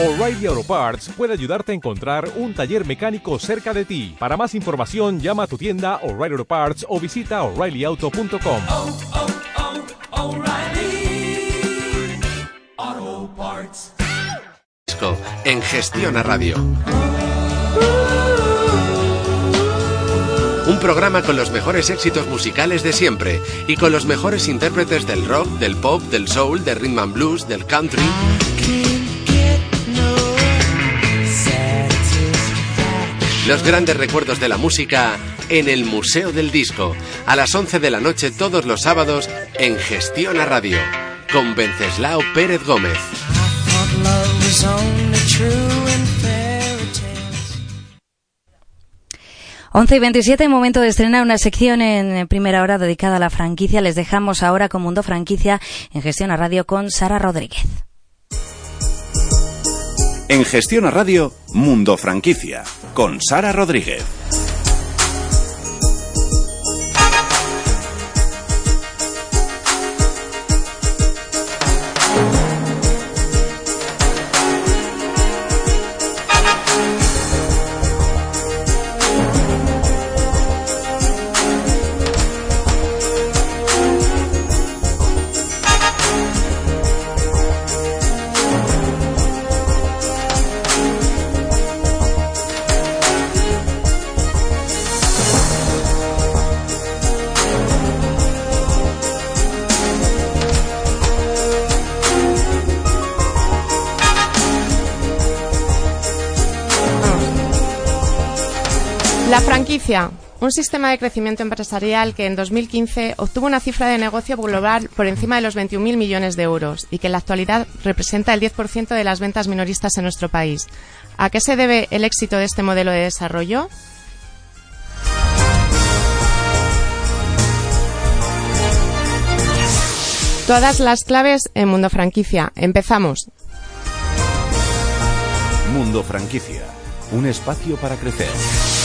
O'Reilly Auto Parts puede ayudarte a encontrar un taller mecánico cerca de ti. Para más información, llama a tu tienda O'Reilly Auto Parts o visita oreillyauto.com. oh, oh, Parts. en Gestión a Radio. Un programa con los mejores éxitos musicales de siempre y con los mejores intérpretes del rock, del pop, del soul, del rhythm and blues, del country. Los grandes recuerdos de la música en el Museo del Disco, a las 11 de la noche todos los sábados en Gestión a Radio, con Venceslao Pérez Gómez. 11 y 27, momento de estrenar una sección en primera hora dedicada a la franquicia. Les dejamos ahora con Mundo Franquicia en Gestión a Radio con Sara Rodríguez. En Gestión a Radio, Mundo Franquicia, con Sara Rodríguez. Un sistema de crecimiento empresarial que en 2015 obtuvo una cifra de negocio global por encima de los 21.000 millones de euros y que en la actualidad representa el 10% de las ventas minoristas en nuestro país. ¿A qué se debe el éxito de este modelo de desarrollo? Todas las claves en Mundo Franquicia. Empezamos. Mundo Franquicia, un espacio para crecer.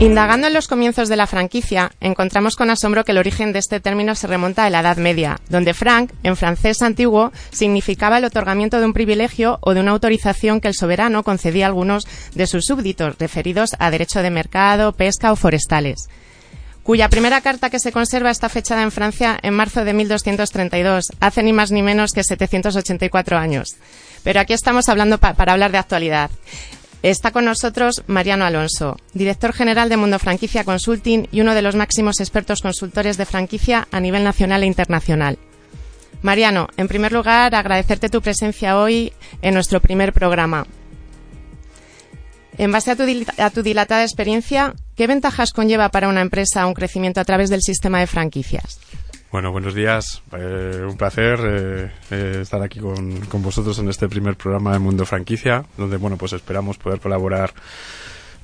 Indagando en los comienzos de la franquicia, encontramos con asombro que el origen de este término se remonta a la Edad Media, donde franc, en francés antiguo, significaba el otorgamiento de un privilegio o de una autorización que el soberano concedía a algunos de sus súbditos, referidos a derecho de mercado, pesca o forestales cuya primera carta que se conserva está fechada en Francia en marzo de 1232, hace ni más ni menos que 784 años. Pero aquí estamos hablando pa para hablar de actualidad. Está con nosotros Mariano Alonso, director general de Mundo Franquicia Consulting y uno de los máximos expertos consultores de franquicia a nivel nacional e internacional. Mariano, en primer lugar, agradecerte tu presencia hoy en nuestro primer programa. En base a tu, a tu, dilatada experiencia, ¿qué ventajas conlleva para una empresa un crecimiento a través del sistema de franquicias? Bueno, buenos días. Eh, un placer eh, eh, estar aquí con, con, vosotros en este primer programa de Mundo Franquicia, donde bueno, pues esperamos poder colaborar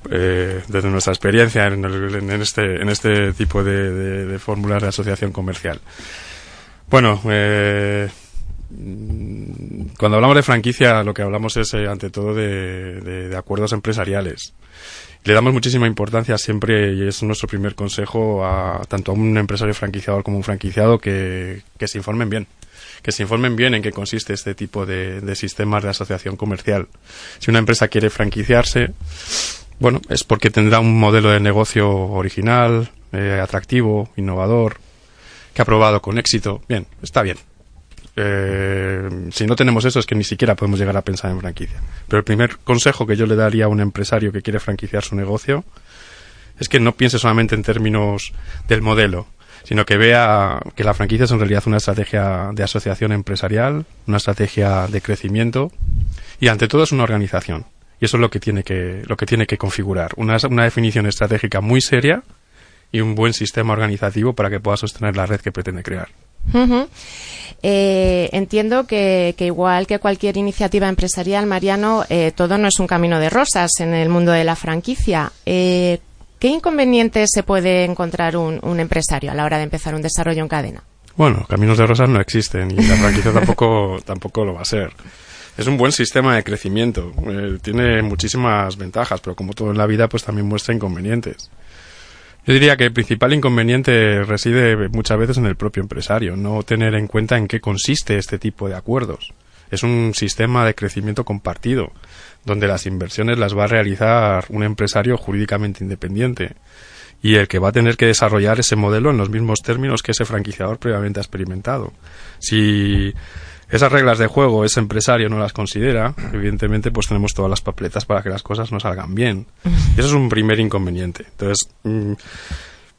desde nuestra experiencia en, este, en este tipo de, de, de fórmulas de asociación comercial. Bueno, cuando hablamos de franquicia, lo que hablamos es ante todo de, de acuerdos empresariales le damos muchísima importancia siempre y es nuestro primer consejo a tanto a un empresario franquiciador como un franquiciado que, que, se informen bien que se informen bien en qué consiste este tipo de, de, sistemas de asociación comercial. Si una empresa quiere franquiciarse, bueno, es porque tendrá un modelo de negocio original, eh, atractivo, innovador, que ha probado con éxito. Bien, está bien. Eh, si no tenemos eso es que ni siquiera podemos llegar a pensar en franquicia. Pero el primer consejo que yo le daría a un empresario que quiere franquiciar su negocio es que no piense solamente en términos del modelo, sino que vea que la franquicia es en realidad una estrategia de asociación empresarial, una estrategia de crecimiento y ante todo es una organización. Y eso es lo que tiene que, lo que, tiene que configurar. Una, una definición estratégica muy seria y un buen sistema organizativo para que pueda sostener la red que pretende crear. Uh eh, entiendo que, que, igual que cualquier iniciativa empresarial, Mariano, eh, todo no es un camino de rosas en el mundo de la franquicia. Eh, ¿Qué inconvenientes se puede encontrar un, un, empresario a la hora de empezar un desarrollo en cadena? Bueno, caminos de rosas no existen y la franquicia tampoco, tampoco lo va a ser. Es un buen sistema de crecimiento, eh, tiene muchísimas ventajas, pero como todo en la vida, pues también muestra inconvenientes. Yo diría que el principal inconveniente reside muchas veces en el propio empresario, no tener en cuenta en qué consiste este tipo de acuerdos. Es un sistema de crecimiento compartido, donde las inversiones las va a realizar un empresario jurídicamente independiente y el que va a tener que desarrollar ese modelo en los mismos términos que ese franquiciador previamente ha experimentado. Si esas reglas de juego ese empresario no las considera, evidentemente pues tenemos todas las papeletas para que las cosas no salgan bien. Y eso es un primer inconveniente. Entonces, mm,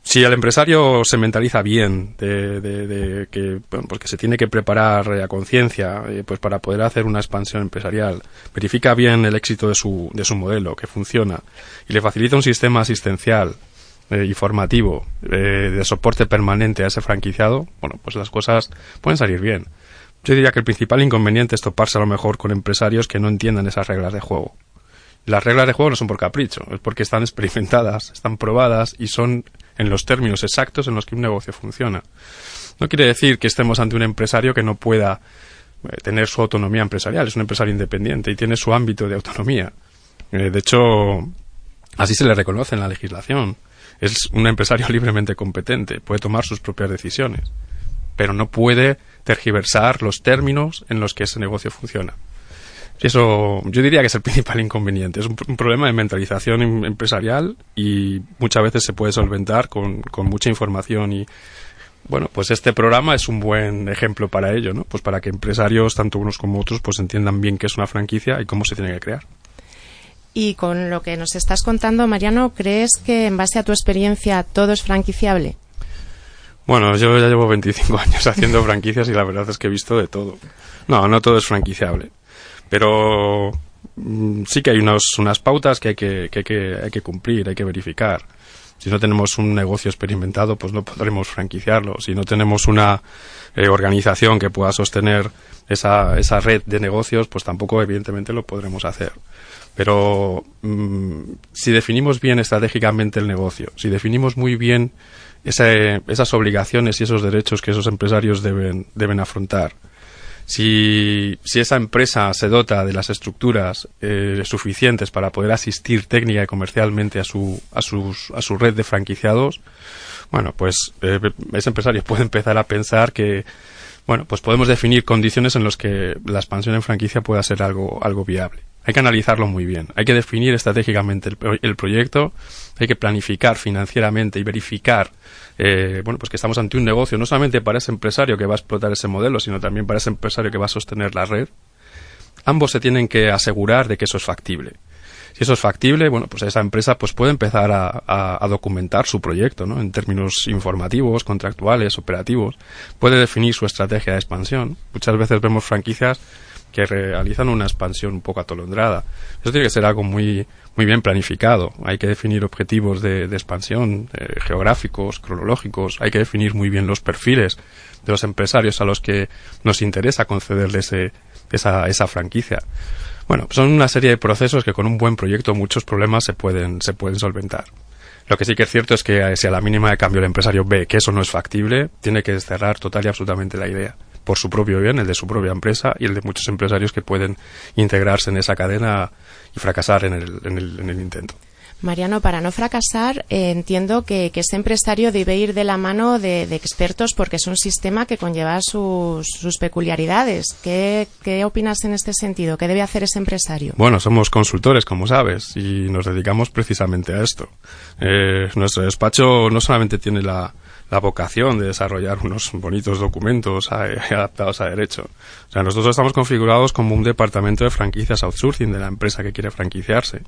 si el empresario se mentaliza bien de, que, bueno, pues que se tiene que preparar a conciencia eh, pues para poder hacer una expansión empresarial, verifica bien el éxito de su, de su modelo, que funciona, y le facilita un sistema asistencial eh, y formativo eh, de soporte permanente a ese franquiciado, bueno, pues las cosas pueden salir bien. Yo diría que el principal inconveniente es toparse a lo mejor con empresarios que no entiendan esas reglas de juego. Las reglas de juego no son por capricho, es porque están experimentadas, están probadas y son en los términos exactos en los que un negocio funciona. No quiere decir que estemos ante un empresario que no pueda eh, tener su autonomía empresarial, es un empresario independiente y tiene su ámbito de autonomía. Eh, de hecho, así se le reconoce en la legislación. Es un empresario libremente competente, puede tomar sus propias decisiones, pero no puede tergiversar los términos en los que ese negocio funciona. Eso yo diría que es el principal inconveniente. Es un, problema de mentalización em, empresarial y muchas veces se puede solventar con, mucha información y bueno, pues este programa es un buen ejemplo para ello, ¿no? Pues para que empresarios, tanto unos como otros, pues entiendan bien qué es una franquicia y cómo se tiene que crear. Y con lo que nos estás contando, Mariano, ¿crees que en base a tu experiencia todo es franquiciable? Bueno, yo ya llevo 25 años haciendo franquicias y la verdad es que he visto de todo. No, no todo es franquiciable. Pero mm, sí que hay unos, unas pautas que hay que, que, hay que cumplir, hay que verificar. Si no tenemos un negocio experimentado, pues no podremos franquiciarlo. Si no tenemos una eh, organización que pueda sostener esa, esa red de negocios, pues tampoco evidentemente lo podremos hacer. Pero mm, si definimos bien estratégicamente el negocio, si definimos muy bien esas obligaciones y esos derechos que esos empresarios deben, deben afrontar. Si, si, esa empresa se dota de las estructuras eh, suficientes para poder asistir técnica y comercialmente a su, a, sus, a su red de franquiciados, bueno, pues eh, ese empresario puede empezar a pensar que, bueno, pues podemos definir condiciones en las que la expansión en franquicia pueda ser algo, algo viable hay que analizarlo muy bien, hay que definir estratégicamente el, proyecto, hay que planificar financieramente y verificar, eh, bueno, pues que estamos ante un negocio no solamente para ese empresario que va a explotar ese modelo, sino también para ese empresario que va a sostener la red. Ambos se tienen que asegurar de que eso es factible. Si eso es factible, bueno, pues esa empresa pues puede empezar a, a documentar su proyecto, ¿no? En términos informativos, contractuales, operativos. Puede definir su estrategia de expansión. Muchas veces vemos franquicias que realizan una expansión un poco atolondrada. Eso tiene que ser algo muy, muy bien planificado. Hay que definir objetivos de, expansión eh, geográficos, cronológicos. Hay que definir muy bien los perfiles de los empresarios a los que nos interesa concederles esa, esa franquicia. Bueno, son una serie de procesos que con un buen proyecto muchos problemas se pueden, se pueden solventar. Lo que sí que es cierto es que si a la mínima de cambio el empresario ve que eso no es factible, tiene que cerrar total y absolutamente la idea por su propio bien, el de su propia empresa y el de muchos empresarios que pueden integrarse en esa cadena y fracasar en el, en el, en el intento. Mariano, para no fracasar, eh, entiendo que, que, ese empresario debe ir de la mano de, expertos porque es un sistema que conlleva sus, sus peculiaridades. ¿Qué, ¿Qué, opinas en este sentido? ¿Qué debe hacer ese empresario? Bueno, somos consultores, como sabes, y nos dedicamos precisamente a esto. Eh, nuestro despacho no solamente tiene la, la vocación de desarrollar unos bonitos documentos adaptados a derecho. O sea, nosotros estamos configurados como un departamento de franquicias outsourcing de la empresa que quiere franquiciarse.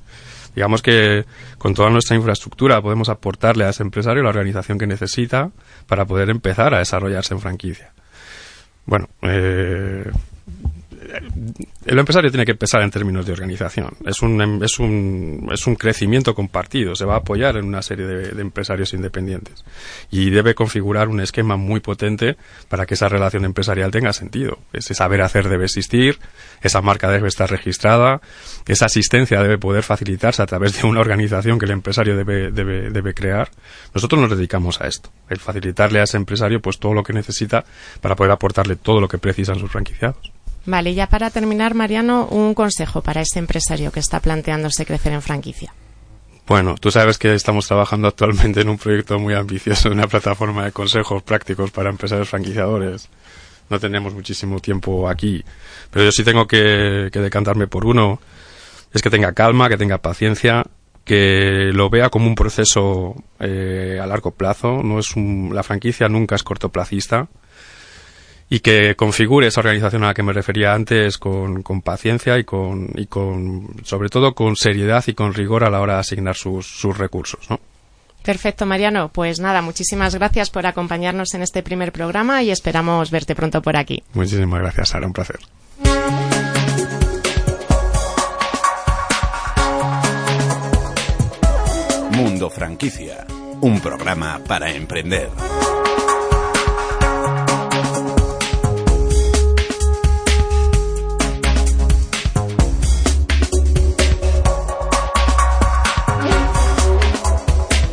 Digamos que con toda nuestra infraestructura podemos aportarle a ese empresario la organización que necesita para poder empezar a desarrollarse en franquicia. Bueno, eh, el empresario tiene que empezar en términos de organización. Es un, es un, es un crecimiento compartido. Se va a apoyar en una serie de, empresarios independientes. Y debe configurar un esquema muy potente para que esa relación empresarial tenga sentido. Ese saber hacer debe existir, esa marca debe estar registrada, esa asistencia debe poder facilitarse a través de una organización que el empresario debe, debe, debe crear. Nosotros nos dedicamos a esto, el facilitarle a ese empresario pues todo lo que necesita para poder aportarle todo lo que precisan sus franquiciados. Vale, ya para terminar, Mariano, un consejo para ese empresario que está planteándose crecer en franquicia. Bueno, tú sabes que estamos trabajando actualmente en un proyecto muy ambicioso, una plataforma de consejos prácticos para empresarios franquiciadores. No tenemos muchísimo tiempo aquí, pero yo sí tengo que, que decantarme por uno. Es que tenga calma, que tenga paciencia, que lo vea como un proceso eh, a largo plazo. No es un, la franquicia nunca es cortoplacista y que configure esa organización a la que me refería antes con, con paciencia y con, y con, sobre todo con seriedad y con rigor a la hora de asignar sus, sus recursos, ¿no? Perfecto, Mariano. Pues nada, muchísimas gracias por acompañarnos en este primer programa y esperamos verte pronto por aquí. Muchísimas gracias, Sara, un placer. Mundo Franquicia, un programa para emprender.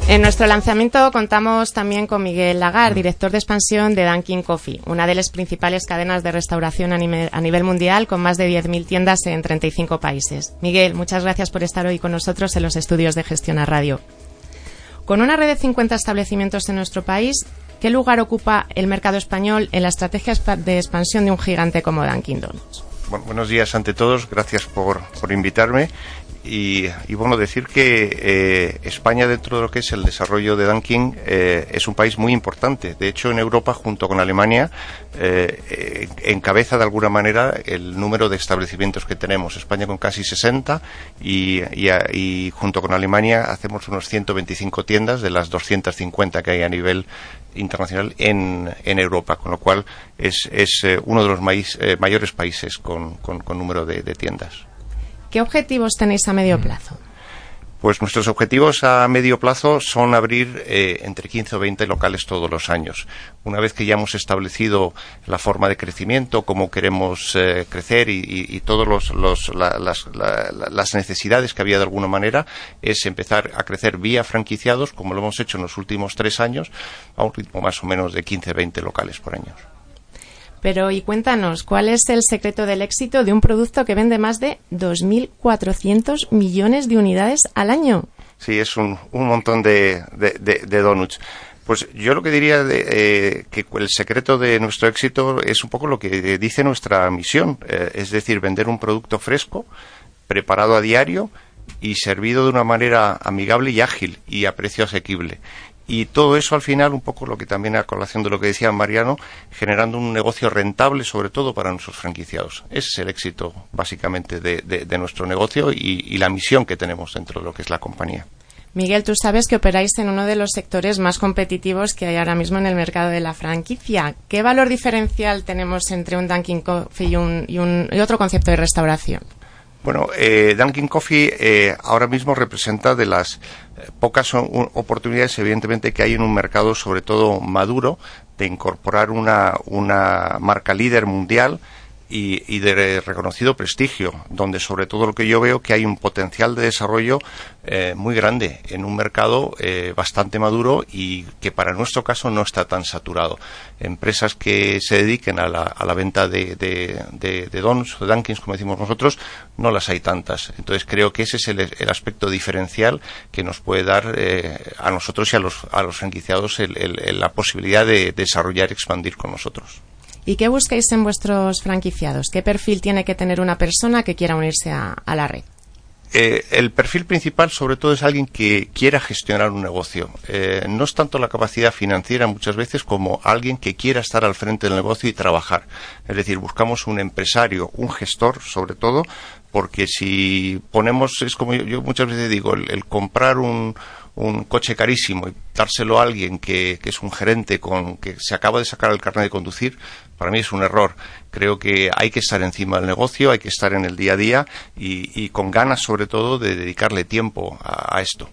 En nuestro lanzamiento contamos también con Miguel Lagar, director de expansión de Dunkin' Coffee, una de las principales cadenas de restauración a nivel, mundial con más de 10.000 tiendas en 35 países. Miguel, muchas gracias por estar hoy con nosotros en los estudios de Gestión a Radio. Con una red de 50 establecimientos en nuestro país, ¿qué lugar ocupa el mercado español en la estrategia de expansión de un gigante como Dunkin' Donuts? Bueno, buenos días ante todos, gracias por, por invitarme. Y, y, bueno, decir que eh, España dentro de lo que es el desarrollo de Dunkin eh, es un país muy importante. De hecho, en Europa, junto con Alemania, eh, encabeza de alguna manera el número de establecimientos que tenemos. España con casi 60 y, y, y junto con Alemania hacemos unos 125 tiendas de las 250 que hay a nivel internacional en, en Europa, con lo cual es, es uno de los mayores países con, con, número de tiendas. ¿Qué objetivos tenéis a medio plazo? Pues nuestros objetivos a medio plazo son abrir eh, entre 15 o 20 locales todos los años. Una vez que ya hemos establecido la forma de crecimiento, cómo queremos eh, crecer y, y, y todas los, los, la, las, la, las, necesidades que había de alguna manera, es empezar a crecer vía franquiciados, como lo hemos hecho en los últimos tres años, a un ritmo más o menos de 15-20 locales por año. Pero y cuéntanos, ¿cuál es el secreto del éxito de un producto que vende más de 2.400 millones de unidades al año? Sí, es un, un montón de, de, donuts. Pues yo lo que diría de, eh, que el secreto de nuestro éxito es un poco lo que dice nuestra misión, eh, es decir, vender un producto fresco, preparado a diario y servido de una manera amigable y ágil y a precio asequible y todo eso al final, un poco lo que también a colación de lo que decía Mariano, generando un negocio rentable sobre todo para nuestros franquiciados. Ese es el éxito básicamente de, nuestro negocio y, la misión que tenemos dentro de lo que es la compañía. Miguel, tú sabes que operáis en uno de los sectores más competitivos que hay ahora mismo en el mercado de la franquicia. ¿Qué valor diferencial tenemos entre un Dunkin' Coffee y, un, y otro concepto de restauración? Bueno, eh, Dunkin' Coffee eh, ahora mismo representa de las eh, pocas oportunidades, evidentemente, que hay en un mercado, sobre todo maduro, de incorporar una, una marca líder mundial y, y, de reconocido prestigio, donde sobre todo lo que yo veo que hay un potencial de desarrollo eh, muy grande en un mercado eh, bastante maduro y que para nuestro caso no está tan saturado. Empresas que se dediquen a la, a la venta de, de, de, de dons o dunkins, como decimos nosotros, no las hay tantas. Entonces creo que ese es el, el aspecto diferencial que nos puede dar eh, a nosotros y a los, a los franquiciados el, el, la posibilidad de desarrollar y expandir con nosotros. ¿Y qué buscáis en vuestros franquiciados? ¿Qué perfil tiene que tener una persona que quiera unirse a, la red? Eh, el perfil principal, sobre todo, es alguien que quiera gestionar un negocio. Eh, no es tanto la capacidad financiera muchas veces como alguien que quiera estar al frente del negocio y trabajar. Es decir, buscamos un empresario, un gestor, sobre todo, porque si ponemos, es como yo, yo muchas veces digo, el, el comprar un, un coche carísimo y dárselo a alguien que, es un gerente con que se acaba de sacar el carnet de conducir, para mí es un error. Creo que hay que estar encima del negocio, hay que estar en el día a día y, con ganas sobre todo de dedicarle tiempo a, esto.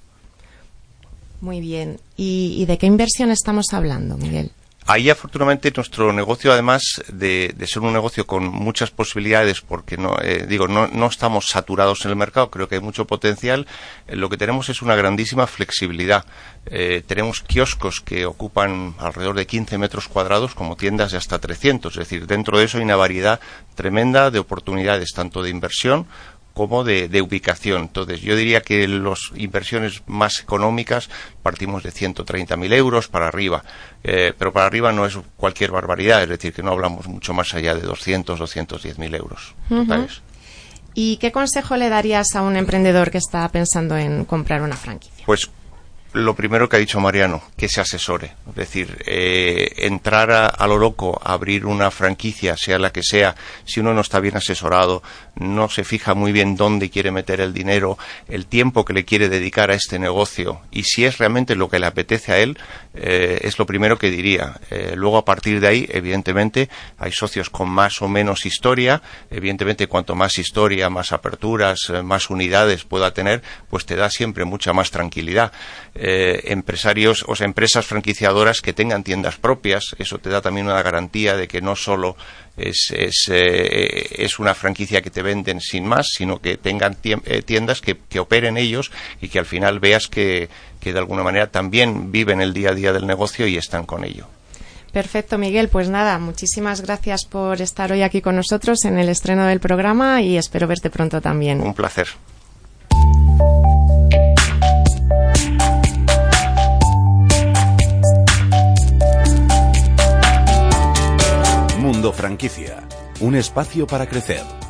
Muy bien. ¿Y, ¿Y de qué inversión estamos hablando, Miguel? Ahí, afortunadamente, nuestro negocio, además de, de, ser un negocio con muchas posibilidades, porque no, eh, digo, no, no, estamos saturados en el mercado, creo que hay mucho potencial, eh, lo que tenemos es una grandísima flexibilidad. Eh, tenemos kioscos que ocupan alrededor de 15 metros cuadrados, como tiendas de hasta 300, es decir, dentro de eso hay una variedad tremenda de oportunidades, tanto de inversión como de, de ubicación. Entonces, yo diría que las inversiones más económicas partimos de 130.000 euros para arriba. Eh, pero para arriba no es cualquier barbaridad, es decir, que no hablamos mucho más allá de 200, 210.000 euros totales. ¿Y qué consejo le darías a un emprendedor que está pensando en comprar una franquicia? Pues lo primero que ha dicho Mariano, que se asesore. Es decir, eh, entrar a, a, lo loco, a abrir una franquicia, sea la que sea, si uno no está bien asesorado, no se fija muy bien dónde quiere meter el dinero, el tiempo que le quiere dedicar a este negocio y si es realmente lo que le apetece a él, eh, es lo primero que diría. Eh, luego, a partir de ahí, evidentemente, hay socios con más o menos historia. Evidentemente, cuanto más historia, más aperturas, eh, más unidades pueda tener, pues te da siempre mucha más tranquilidad. Empresarios o sea, empresas franquiciadoras que tengan tiendas propias, eso te da también una garantía de que no solo es, es, eh, es, una franquicia que te venden sin más, sino que tengan eh, tiendas que, que, operen ellos y que al final veas que, que, de alguna manera también viven el día a día del negocio y están con ello. Perfecto, Miguel. Pues nada, muchísimas gracias por estar hoy aquí con nosotros en el estreno del programa y espero verte pronto también. Un placer. Mundo Franquicia, un espacio para crecer.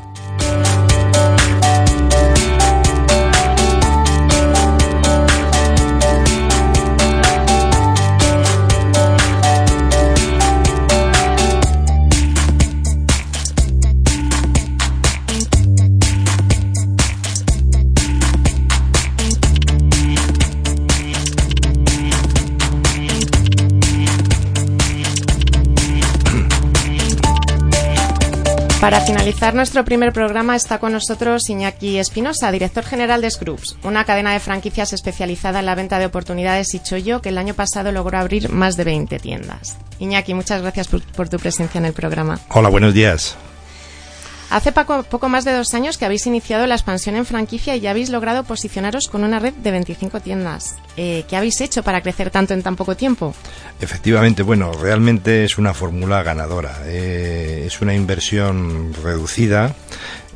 Para finalizar nuestro primer programa está con nosotros Iñaki Espinosa, director general de Scrubs, una cadena de franquicias especializada en la venta de oportunidades y chollo que el año pasado logró abrir más de 20 tiendas. Iñaki, muchas gracias por, por tu presencia en el programa. Hola, buenos días. Hace poco, más de dos años que habéis iniciado la expansión en franquicia y ya habéis logrado posicionaros con una red de 25 tiendas. Eh, ¿Qué habéis hecho para crecer tanto en tan poco tiempo? Efectivamente, bueno, realmente es una fórmula ganadora. Eh, es una inversión reducida.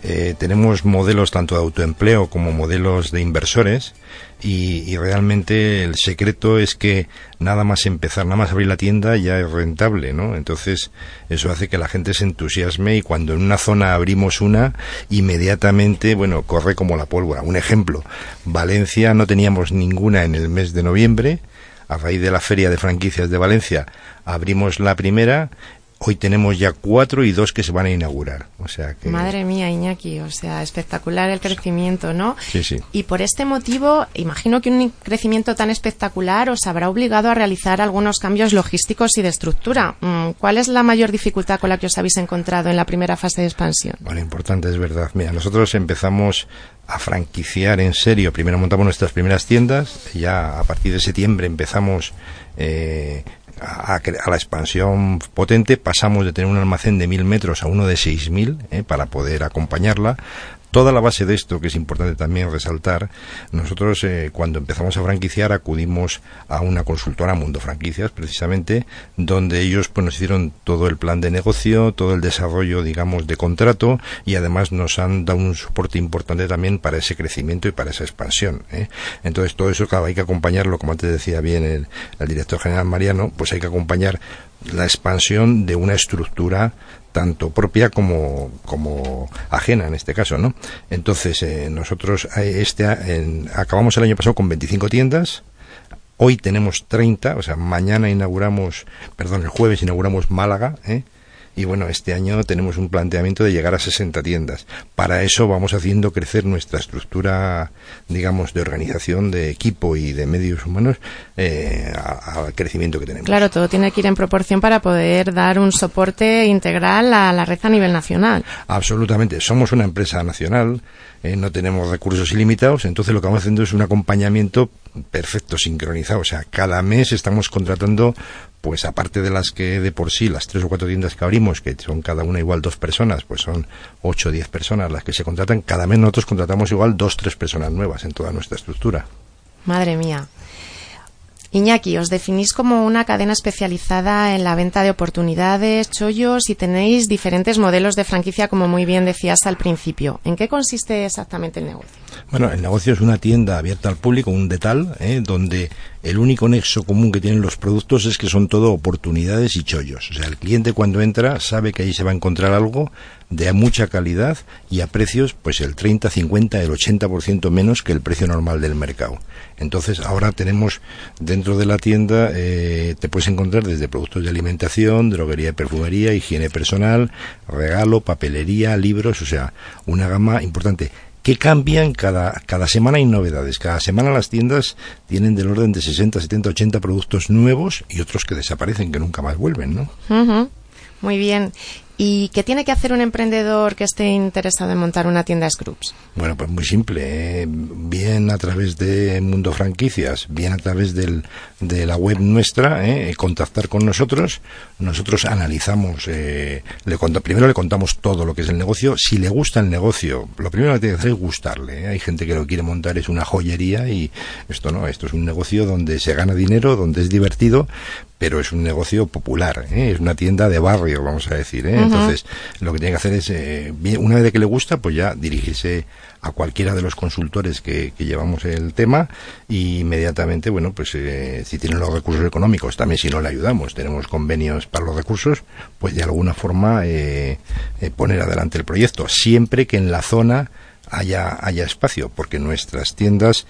Eh, tenemos modelos tanto de autoempleo como modelos de inversores y, y, realmente el secreto es que nada más empezar, nada más abrir la tienda ya es rentable, ¿no? Entonces eso hace que la gente se entusiasme y cuando en una zona abrimos una, inmediatamente, bueno, corre como la pólvora. Un ejemplo, Valencia no teníamos ninguna en el mes de noviembre, a raíz de la feria de franquicias de Valencia abrimos la primera Hoy tenemos ya cuatro y dos que se van a inaugurar. O sea que... Madre mía, Iñaki, o sea, espectacular el crecimiento, ¿no? Sí, sí. Y por este motivo, imagino que un crecimiento tan espectacular os habrá obligado a realizar algunos cambios logísticos y de estructura. Mm, ¿Cuál es la mayor dificultad con la que os habéis encontrado en la primera fase de expansión? Bueno, importante, es verdad. Mira, nosotros empezamos a franquiciar en serio. Primero montamos nuestras primeras tiendas, ya a partir de septiembre empezamos eh, a, a, la expansión potente pasamos de tener un almacén de mil metros a uno de seis mil eh, para poder acompañarla toda la base de esto, que es importante también resaltar, nosotros eh, cuando empezamos a franquiciar acudimos a una consultora Mundo Franquicias, precisamente, donde ellos pues, nos hicieron todo el plan de negocio, todo el desarrollo, digamos, de contrato y además nos han dado un soporte importante también para ese crecimiento y para esa expansión. ¿eh? Entonces, todo eso, claro, hay que acompañarlo, como antes decía bien el, el director general Mariano, pues hay que acompañar la expansión de una estructura tanto propia como, como ajena en este caso, ¿no? Entonces, eh, nosotros este, en, acabamos el año pasado con 25 tiendas, hoy tenemos 30, o sea, mañana inauguramos, perdón, el jueves inauguramos Málaga, ¿eh? Y bueno, este año tenemos un planteamiento de llegar a 60 tiendas. Para eso vamos haciendo crecer nuestra estructura, digamos, de organización, de equipo y de medios humanos eh, al crecimiento que tenemos. Claro, todo tiene que ir en proporción para poder dar un soporte integral a la red a nivel nacional. Absolutamente. Somos una empresa nacional, eh, no tenemos recursos ilimitados, entonces lo que vamos haciendo es un acompañamiento perfecto, sincronizado. O sea, cada mes estamos contratando pues aparte de las que de por sí, las tres o cuatro tiendas que abrimos, que son cada una igual dos personas, pues son ocho o diez personas las que se contratan, cada mes nosotros contratamos igual dos, tres personas nuevas en toda nuestra estructura. Madre mía. Iñaki, os definís como una cadena especializada en la venta de oportunidades, chollos y tenéis diferentes modelos de franquicia, como muy bien decías al principio. ¿En qué consiste exactamente el negocio? Bueno, el negocio es una tienda abierta al público, un detal, ¿eh? donde el único nexo común que tienen los productos es que son todo oportunidades y chollos. O sea, el cliente cuando entra sabe que ahí se va a encontrar algo de mucha calidad y a precios pues el 30, 50, el 80% menos que el precio normal del mercado. Entonces ahora tenemos dentro de la tienda, eh, te puedes encontrar desde productos de alimentación, droguería y perfumería, higiene personal, regalo, papelería, libros, o sea, una gama importante que cambian cada, cada semana hay novedades. Cada semana las tiendas tienen del orden de 60, 70, 80 productos nuevos y otros que desaparecen, que nunca más vuelven, ¿no? Muy bien. ¿Y qué tiene que hacer un emprendedor que esté interesado en montar una tienda Scrubs? Bueno, pues muy simple. ¿eh? Bien a través de Mundo Franquicias, bien a través del, de la web nuestra, ¿eh? contactar con nosotros. Nosotros analizamos, eh, le primero le contamos todo lo que es el negocio. Si le gusta el negocio, lo primero que tiene que hacer es gustarle. ¿eh? Hay gente que lo quiere montar, es una joyería y esto no, esto es un negocio donde se gana dinero, donde es divertido, pero es un negocio popular, ¿eh? es una tienda de barrio, vamos a decir. ¿eh? Entonces, lo que tiene que hacer es, eh, una vez que le gusta, pues ya dirigirse a cualquiera de los consultores que, llevamos el tema y inmediatamente, bueno, pues si tienen los recursos económicos, también si no le ayudamos, tenemos convenios para los recursos, pues de alguna forma poner adelante el proyecto, siempre que en la zona haya, haya espacio, porque nuestras tiendas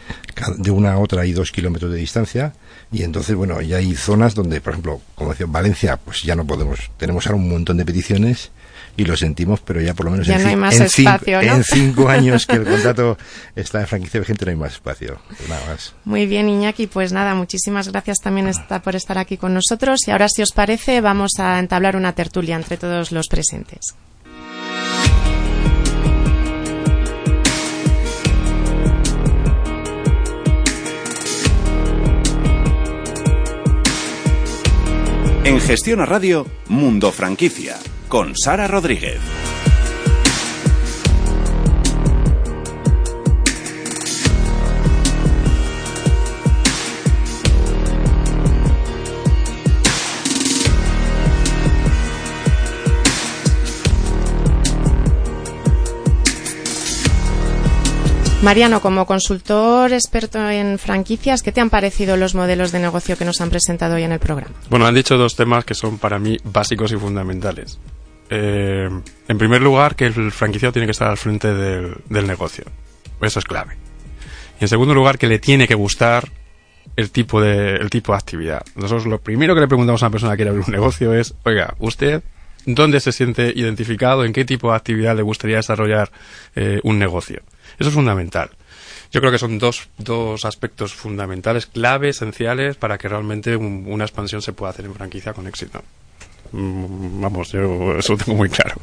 de una a otra hay dos kilómetros de distancia, y entonces, bueno, ya hay zonas donde, por ejemplo, como decía, Valencia, pues ya no podemos. Tenemos ahora un montón de peticiones y lo sentimos, pero ya por lo menos en, en, cinco, años que el contrato está en franquicia vigente no hay más espacio. Nada más. Muy bien, Iñaki. Pues nada, muchísimas gracias también por estar aquí con nosotros. Y ahora, si os parece, vamos a entablar una tertulia entre todos los presentes. En Gestión a Radio, Mundo Franquicia, con Sara Rodríguez. Mariano, como consultor experto en franquicias, ¿qué te han parecido los modelos de negocio que nos han presentado hoy en el programa? Bueno, han dicho dos temas que son para mí básicos y fundamentales. Eh, en primer lugar, que el franquiciado tiene que estar al frente del, negocio. Eso es clave. Y en segundo lugar, que le tiene que gustar el tipo de, actividad. Nosotros lo primero que le preguntamos a una persona que quiere abrir un negocio es, oiga, ¿usted dónde se siente identificado? ¿En qué tipo de actividad le gustaría desarrollar eh, un negocio? Eso es fundamental. Yo creo que son dos, dos aspectos fundamentales, clave, esenciales, para que realmente una expansión se pueda hacer en franquicia con éxito. Mm, vamos, yo eso lo tengo muy claro.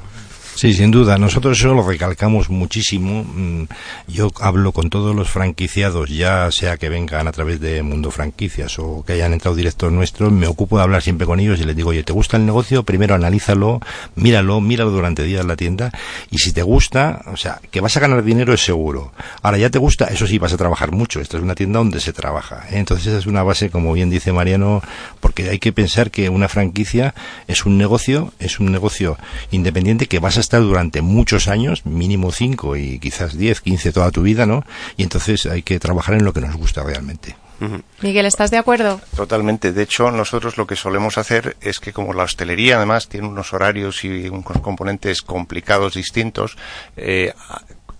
Sí, sin duda. Nosotros eso lo recalcamos muchísimo. Mm, yo hablo con todos los franquiciados, ya sea que vengan a través de Mundo Franquicias o que hayan entrado directos nuestros, me ocupo de hablar siempre con ellos y les digo, oye, ¿te gusta el negocio? Primero analízalo, míralo, míralo durante días la tienda y si te gusta, o sea, que vas a ganar dinero es seguro. Ahora ya te gusta, eso sí, vas a trabajar mucho. Esto es una tienda donde se trabaja. ¿eh? Entonces esa es una base, como bien dice Mariano, porque hay que pensar que una franquicia es un negocio, es un negocio independiente que vas a estar durante muchos años, mínimo 5 y quizás 10, 15 toda tu vida, ¿no? Y entonces hay que trabajar en lo que nos gusta realmente. Miguel, ¿estás de acuerdo? Totalmente. De hecho, nosotros lo que solemos hacer es que como la hostelería además tiene unos horarios y unos componentes complicados distintos, eh,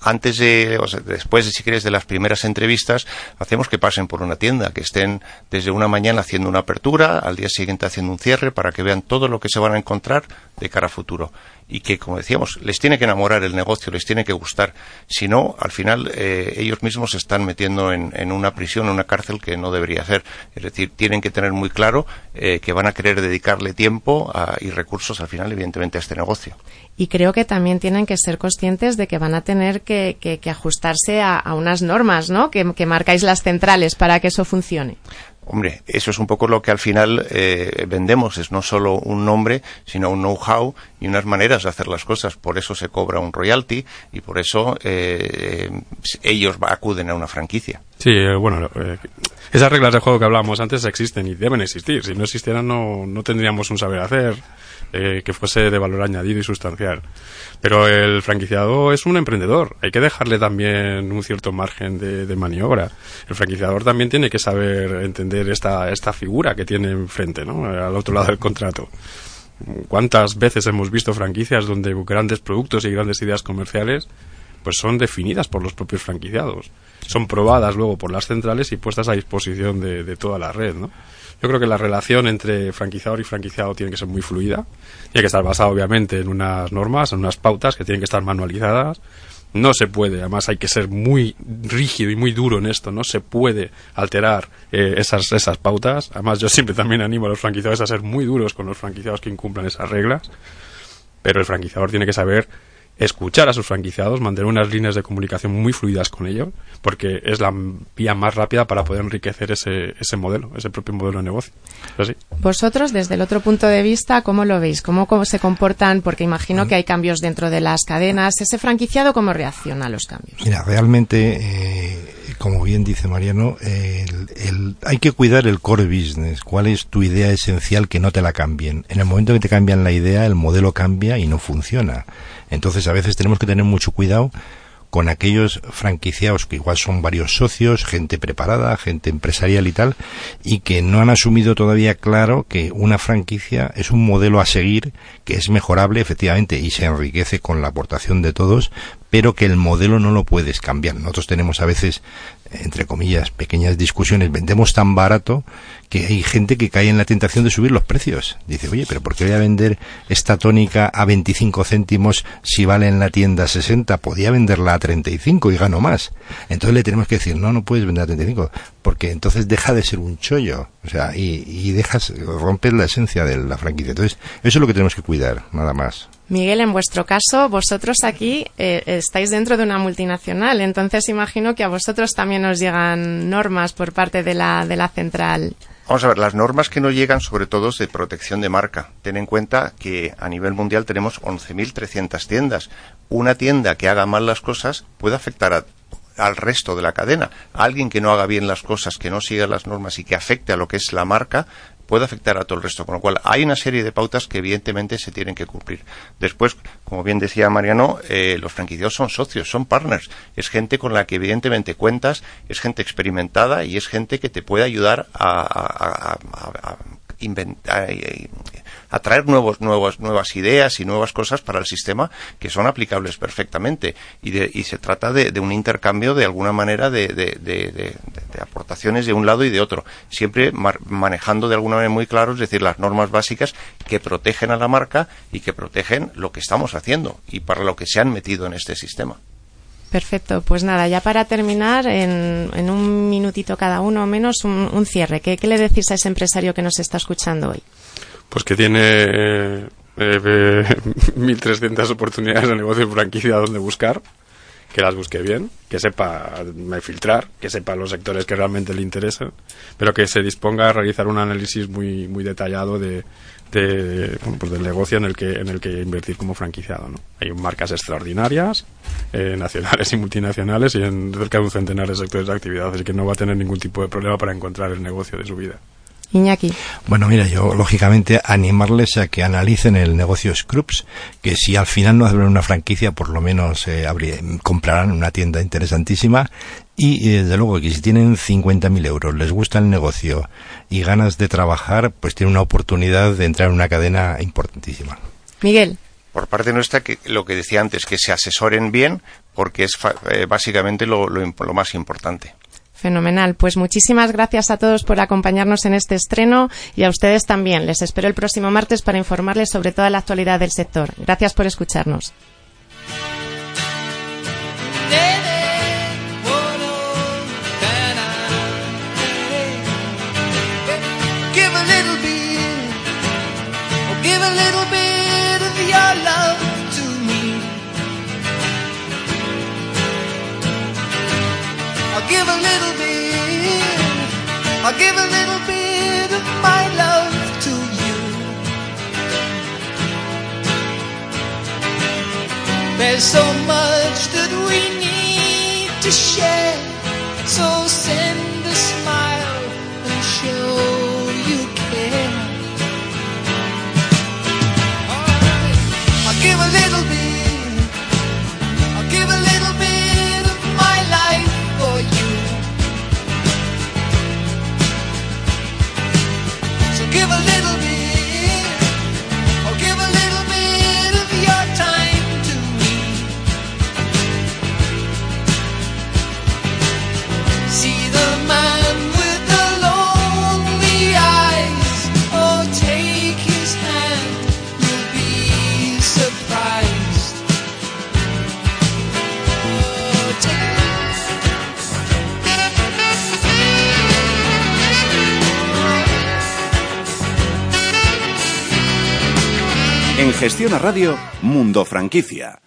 antes de, o sea, después de, si quieres, de las primeras entrevistas, hacemos que pasen por una tienda, que estén desde una mañana haciendo una apertura, al día siguiente haciendo un cierre, para que vean todo lo que se van a encontrar de cara a futuro. Y que, como decíamos, les tiene que enamorar el negocio, les tiene que gustar. Si no, al final, eh, ellos mismos se están metiendo en, una prisión, en una cárcel que no debería hacer. Es decir, tienen que tener muy claro eh, que van a querer dedicarle tiempo y recursos, al final, evidentemente, a este negocio y creo que también tienen que ser conscientes de que van a tener que, que, ajustarse a, unas normas, ¿no? Que, que, marcáis las centrales para que eso funcione. Hombre, eso es un poco lo que al final eh, vendemos, es no solo un nombre, sino un know-how y unas maneras de hacer las cosas. Por eso se cobra un royalty y por eso eh, ellos acuden a una franquicia. Sí, eh, bueno, eh, esas reglas de juego que hablábamos antes existen y deben existir. Si no existieran no, no tendríamos un saber hacer eh, que fuese de valor añadido y sustancial. Pero el franquiciado es un emprendedor. Hay que dejarle también un cierto margen de, maniobra. El franquiciador también tiene que saber entender esta, esta figura que tiene enfrente, ¿no? Al otro lado del contrato. ¿Cuántas veces hemos visto franquicias donde grandes productos y grandes ideas comerciales pues son definidas por los propios franquiciados? Son probadas luego por las centrales y puestas a disposición de, de toda la red, ¿no? Yo creo que la relación entre franquiciador y franquiciado tiene que ser muy fluida. Tiene que estar basada, obviamente, en unas normas, en unas pautas que tienen que estar manualizadas. No se puede, además hay que ser muy rígido y muy duro en esto, no se puede alterar eh, esas, esas pautas. Además, yo siempre también animo a los franquiciadores a ser muy duros con los franquiciados que incumplan esas reglas. Pero el franquiciador tiene que saber escuchar a sus franquiciados, mantener unas líneas de comunicación muy fluidas con ellos, porque es la vía más rápida para poder enriquecer ese, ese modelo, ese propio modelo de negocio. ¿Es así? Vosotros, desde el otro punto de vista, ¿cómo lo veis? ¿Cómo, cómo se comportan? Porque imagino que hay cambios dentro de las cadenas. ¿Ese franquiciado cómo reacciona a los cambios? Mira, realmente, eh, como bien dice Mariano, el, el, hay que cuidar el core business. ¿Cuál es tu idea esencial que no te la cambien? En el momento que te cambian la idea, el modelo cambia y no funciona. Entonces, a veces tenemos que tener mucho cuidado con aquellos franquiciados que igual son varios socios, gente preparada, gente empresarial y tal, y que no han asumido todavía claro que una franquicia es un modelo a seguir, que es mejorable efectivamente y se enriquece con la aportación de todos, pero que el modelo no lo puedes cambiar. Nosotros tenemos a veces, entre comillas, pequeñas discusiones, vendemos tan barato que hay gente que cae en la tentación de subir los precios. Dice, oye, pero ¿por qué voy a vender esta tónica a 25 céntimos si vale en la tienda 60? Podía venderla a 35 y gano más. Entonces le tenemos que decir, no, no puedes vender a 35, porque entonces deja de ser un chollo. O sea, y, y dejas, rompes la esencia de la franquicia. Entonces, eso es lo que tenemos que cuidar, nada más. Miguel, en vuestro caso, vosotros aquí eh, estáis dentro de una multinacional, entonces imagino que a vosotros también os llegan normas por parte de la, central. Vamos a ver, las normas que nos llegan sobre todo es de protección de marca. Ten en cuenta que a nivel mundial tenemos 11.300 tiendas. Una tienda que haga mal las cosas puede afectar al resto de la cadena. Alguien que no haga bien las cosas, que no siga las normas y que afecte a lo que es la marca, puede afectar a todo el resto. Con lo cual, hay una serie de pautas que evidentemente se tienen que cumplir. Después, como bien decía Mariano, eh, los franquiciados son socios, son partners. Es gente con la que evidentemente cuentas, es gente experimentada y es gente que te puede ayudar a, a, a, a inventar, a traer nuevos, nuevos, nuevas ideas y nuevas cosas para el sistema que son aplicables perfectamente. Y, de, y se trata de, un intercambio de alguna manera de, aportaciones de un lado y de otro. Siempre manejando de alguna manera muy claro, es decir, las normas básicas que protegen a la marca y que protegen lo que estamos haciendo y para lo que se han metido en este sistema. Perfecto, pues nada, ya para terminar, en, un minutito cada uno o menos, un, un cierre. ¿Qué, ¿Qué, le decís a ese empresario que nos está escuchando hoy? Pues que tiene eh, eh, 1.300 oportunidades de negocio en franquicia donde buscar, que las busque bien, que sepa filtrar, que sepa los sectores que realmente le interesan, pero que se disponga a realizar un análisis muy, muy detallado de, de, pues del negocio en el que en el que invertir como franquiciado ¿no? hay marcas extraordinarias eh, nacionales y multinacionales y en cerca de un centenar de sectores de actividad así que no va a tener ningún tipo de problema para encontrar el negocio de su vida Iñaki. Bueno, mira, yo lógicamente animarles a que analicen el negocio Scrubs, que si al final no abren una franquicia, por lo menos eh, abrir, comprarán una tienda interesantísima y eh, desde luego que si tienen 50.000 euros, les gusta el negocio y ganas de trabajar, pues tienen una oportunidad de entrar en una cadena importantísima. Miguel. Por parte nuestra, que lo que decía antes, que se asesoren bien, porque es eh, básicamente lo, lo, lo más importante. Fenomenal. Pues muchísimas gracias a todos por acompañarnos en este estreno y a ustedes también. Les espero el próximo martes para informarles sobre toda la actualidad del sector. Gracias por escucharnos. give a little bit, I'll give a little bit of my love to you. There's so much that we need to share, so send. En Gestión a Radio, Mundo Franquicia.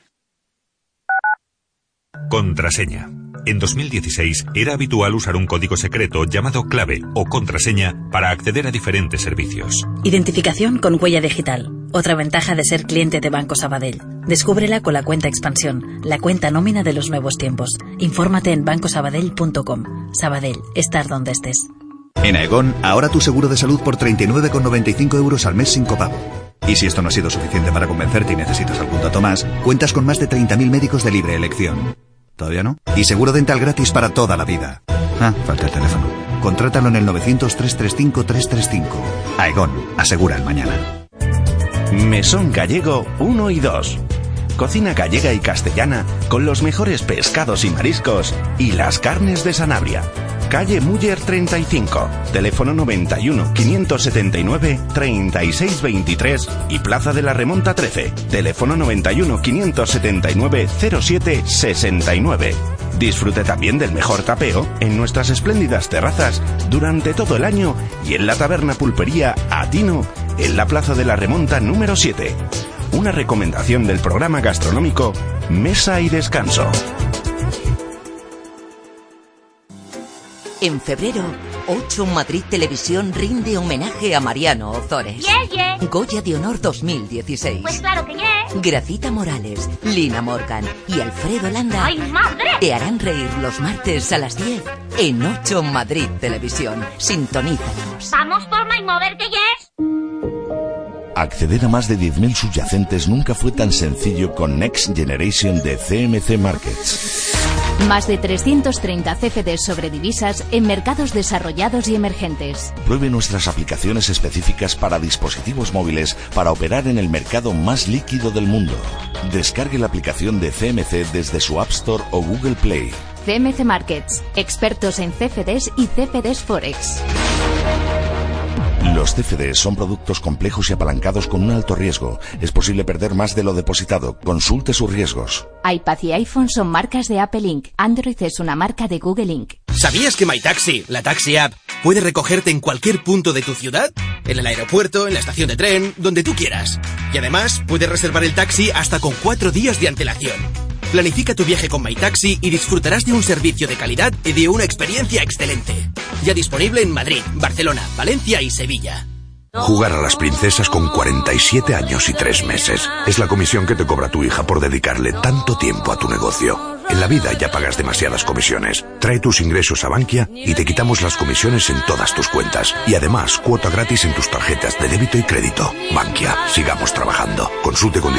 Contraseña. En 2016 era habitual usar un código secreto llamado clave o contraseña para acceder a diferentes servicios. Identificación con huella digital. Otra ventaja de ser cliente de Banco Sabadell. Descúbrela con la cuenta expansión, la cuenta nómina de los nuevos tiempos. Infórmate en bancosabadell.com. Sabadell, estar donde estés. En Aegon, ahora tu seguro de salud por 39,95 euros al mes sin copago. Y si esto no ha sido suficiente para convencerte y necesitas algún dato más, cuentas con más de 30.000 médicos de libre elección. ¿Todavía no? Y seguro dental gratis para toda la vida. Ah, falta el teléfono. Contrátalo en el 900-335-335. Aegon, asegura el mañana. Mesón Gallego 1 y 2. Cocina gallega y castellana con los mejores pescados y mariscos y las carnes de Sanabria. Calle Muller 35, teléfono 91 579 3623 y Plaza de la Remonta 13, teléfono 91 579 07 69. Disfrute también del mejor tapeo en nuestras espléndidas terrazas durante todo el año y en la taberna pulpería Atino en la Plaza de la Remonta número 7. Una recomendación del programa gastronómico Mesa y Descanso. En febrero, 8 Madrid Televisión rinde homenaje a Mariano Ozores. Goya de Honor 2016. Pues claro que yeah. Gracita Morales, Lina Morgan y Alfredo Landa ¡Ay, madre! te harán reír los martes a las 10 en 8 Madrid Televisión. Sintonízanos. Vamos por My Mover que yes. Acceder a más de 10.000 subyacentes nunca fue tan sencillo con Next Generation de CMC Markets. Más de 330 CFDs sobre divisas en mercados desarrollados y emergentes. Pruebe nuestras aplicaciones específicas para dispositivos móviles para operar en el mercado más líquido del mundo. Descargue la aplicación de CMC desde su App Store o Google Play. CMC Markets, expertos en CFDs y CFDs Forex. Los CFDs son productos complejos y apalancados con un alto riesgo. Es posible perder más de lo depositado. Consulte sus riesgos. iPad y iPhone son marcas de Apple Inc. Android es una marca de Google Inc. ¿Sabías que MyTaxi, la taxi app, puede recogerte en cualquier punto de tu ciudad? En el aeropuerto, en la estación de tren, donde tú quieras. Y además, puedes reservar el taxi hasta con cuatro días de antelación. Planifica tu viaje con MyTaxi y disfrutarás de un servicio de calidad y de una experiencia excelente. Ya disponible en Madrid, Barcelona, Valencia y Sevilla. Jugar a las princesas con 47 años y 3 meses. Es la comisión que te cobra tu hija por dedicarle tanto tiempo a tu negocio. En la vida ya pagas demasiadas comisiones. Trae tus ingresos a Bankia y te quitamos las comisiones en todas tus cuentas. Y además, cuota gratis en tus tarjetas de débito y crédito. Bankia, sigamos trabajando. Consulte condiciones